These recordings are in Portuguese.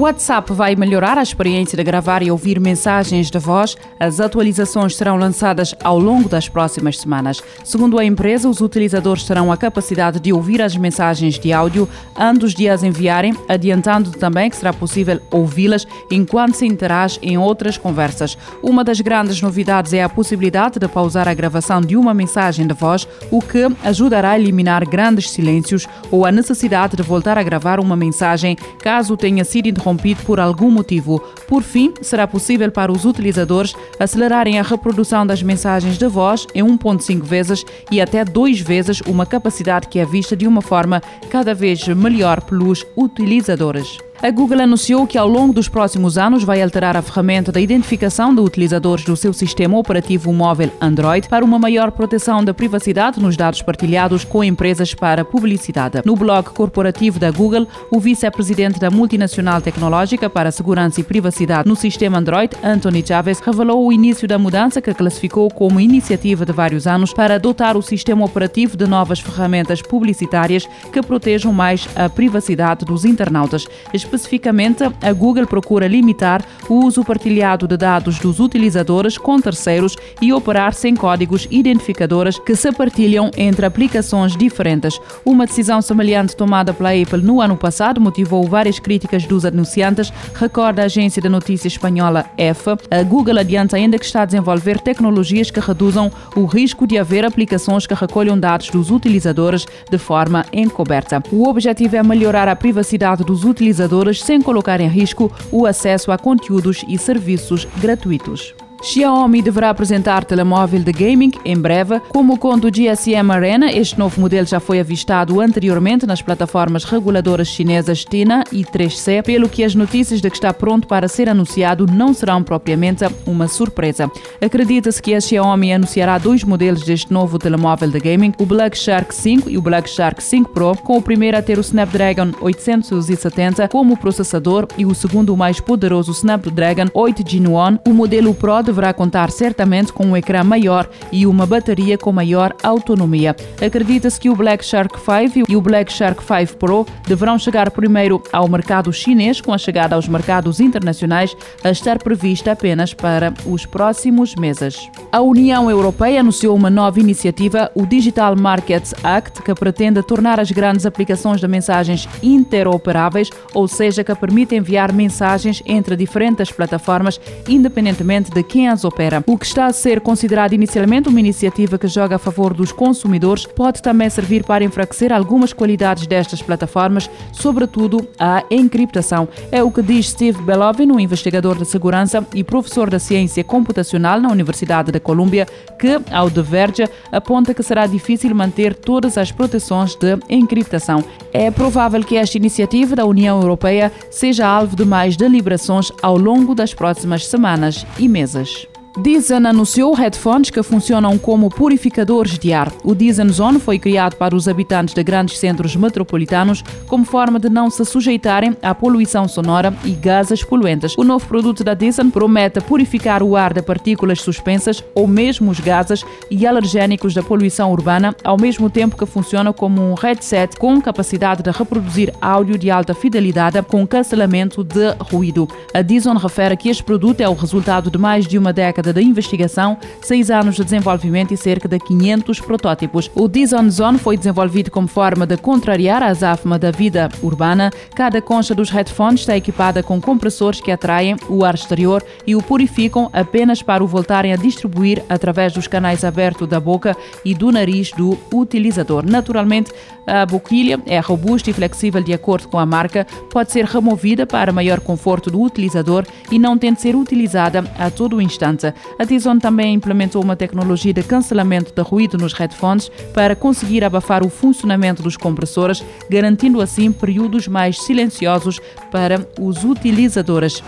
O WhatsApp vai melhorar a experiência de gravar e ouvir mensagens de voz. As atualizações serão lançadas ao longo das próximas semanas. Segundo a empresa, os utilizadores terão a capacidade de ouvir as mensagens de áudio antes de as enviarem, adiantando também que será possível ouvi-las enquanto se interage em outras conversas. Uma das grandes novidades é a possibilidade de pausar a gravação de uma mensagem de voz, o que ajudará a eliminar grandes silêncios ou a necessidade de voltar a gravar uma mensagem caso tenha sido interrompido por algum motivo. Por fim, será possível para os utilizadores acelerarem a reprodução das mensagens de voz em 1.5 vezes e até 2 vezes uma capacidade que é vista de uma forma cada vez melhor pelos utilizadores. A Google anunciou que ao longo dos próximos anos vai alterar a ferramenta da identificação de utilizadores do seu sistema operativo móvel Android para uma maior proteção da privacidade nos dados partilhados com empresas para publicidade. No blog corporativo da Google, o vice-presidente da multinacional tecnológica para segurança e privacidade no sistema Android, Anthony Chaves, revelou o início da mudança que classificou como iniciativa de vários anos para dotar o sistema operativo de novas ferramentas publicitárias que protejam mais a privacidade dos internautas Especificamente, a Google procura limitar o uso partilhado de dados dos utilizadores com terceiros e operar sem códigos identificadores que se partilham entre aplicações diferentes. Uma decisão semelhante tomada pela Apple no ano passado motivou várias críticas dos anunciantes, recorda a agência de notícias espanhola EFA. A Google adianta ainda que está a desenvolver tecnologias que reduzam o risco de haver aplicações que recolham dados dos utilizadores de forma encoberta. O objetivo é melhorar a privacidade dos utilizadores sem colocar em risco o acesso a conteúdos e serviços gratuitos. Xiaomi deverá apresentar telemóvel de gaming em breve. Como o GSM Arena, este novo modelo já foi avistado anteriormente nas plataformas reguladoras chinesas Tina e 3C, pelo que as notícias de que está pronto para ser anunciado não serão propriamente uma surpresa. Acredita-se que a Xiaomi anunciará dois modelos deste novo telemóvel de gaming, o Black Shark 5 e o Black Shark 5 Pro, com o primeiro a ter o Snapdragon 870 como processador e o segundo o mais poderoso Snapdragon 8 Gen 1. O modelo Pro deverá contar certamente com um ecrã maior e uma bateria com maior autonomia. Acredita-se que o Black Shark 5 e o Black Shark 5 Pro deverão chegar primeiro ao mercado chinês, com a chegada aos mercados internacionais a estar prevista apenas para os próximos meses. A União Europeia anunciou uma nova iniciativa, o Digital Markets Act, que pretende tornar as grandes aplicações de mensagens interoperáveis, ou seja, que permite enviar mensagens entre diferentes plataformas, independentemente de quem as opera. O que está a ser considerado inicialmente uma iniciativa que joga a favor dos consumidores pode também servir para enfraquecer algumas qualidades destas plataformas, sobretudo a encriptação. É o que diz Steve Belovin, um investigador de segurança e professor da ciência computacional na Universidade da Colômbia, que, ao The Verge, aponta que será difícil manter todas as proteções de encriptação. É provável que esta iniciativa da União Europeia seja alvo de mais deliberações ao longo das próximas semanas e meses. Dyson anunciou headphones que funcionam como purificadores de ar. O Dyson Zone foi criado para os habitantes de grandes centros metropolitanos como forma de não se sujeitarem à poluição sonora e gases poluentes. O novo produto da Dyson promete purificar o ar de partículas suspensas ou mesmo os gases e alergénicos da poluição urbana, ao mesmo tempo que funciona como um headset com capacidade de reproduzir áudio de alta fidelidade com cancelamento de ruído. A Dyson refere que este produto é o resultado de mais de uma década década de investigação, seis anos de desenvolvimento e cerca de 500 protótipos. O Dizon Zone foi desenvolvido como forma de contrariar a azáfama da vida urbana. Cada concha dos headphones está equipada com compressores que atraem o ar exterior e o purificam apenas para o voltarem a distribuir através dos canais abertos da boca e do nariz do utilizador. Naturalmente, a boquilha é robusta e flexível de acordo com a marca, pode ser removida para maior conforto do utilizador e não tem de ser utilizada a todo instante. A Tizon também implementou uma tecnologia de cancelamento de ruído nos headphones para conseguir abafar o funcionamento dos compressores, garantindo assim períodos mais silenciosos para os utilizadores.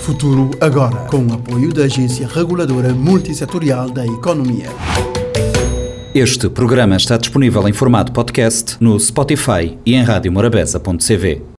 Futuro agora, com o apoio da Agência Reguladora Multissetorial da Economia. Este programa está disponível em formato podcast no Spotify e em radiomorabeza.cv.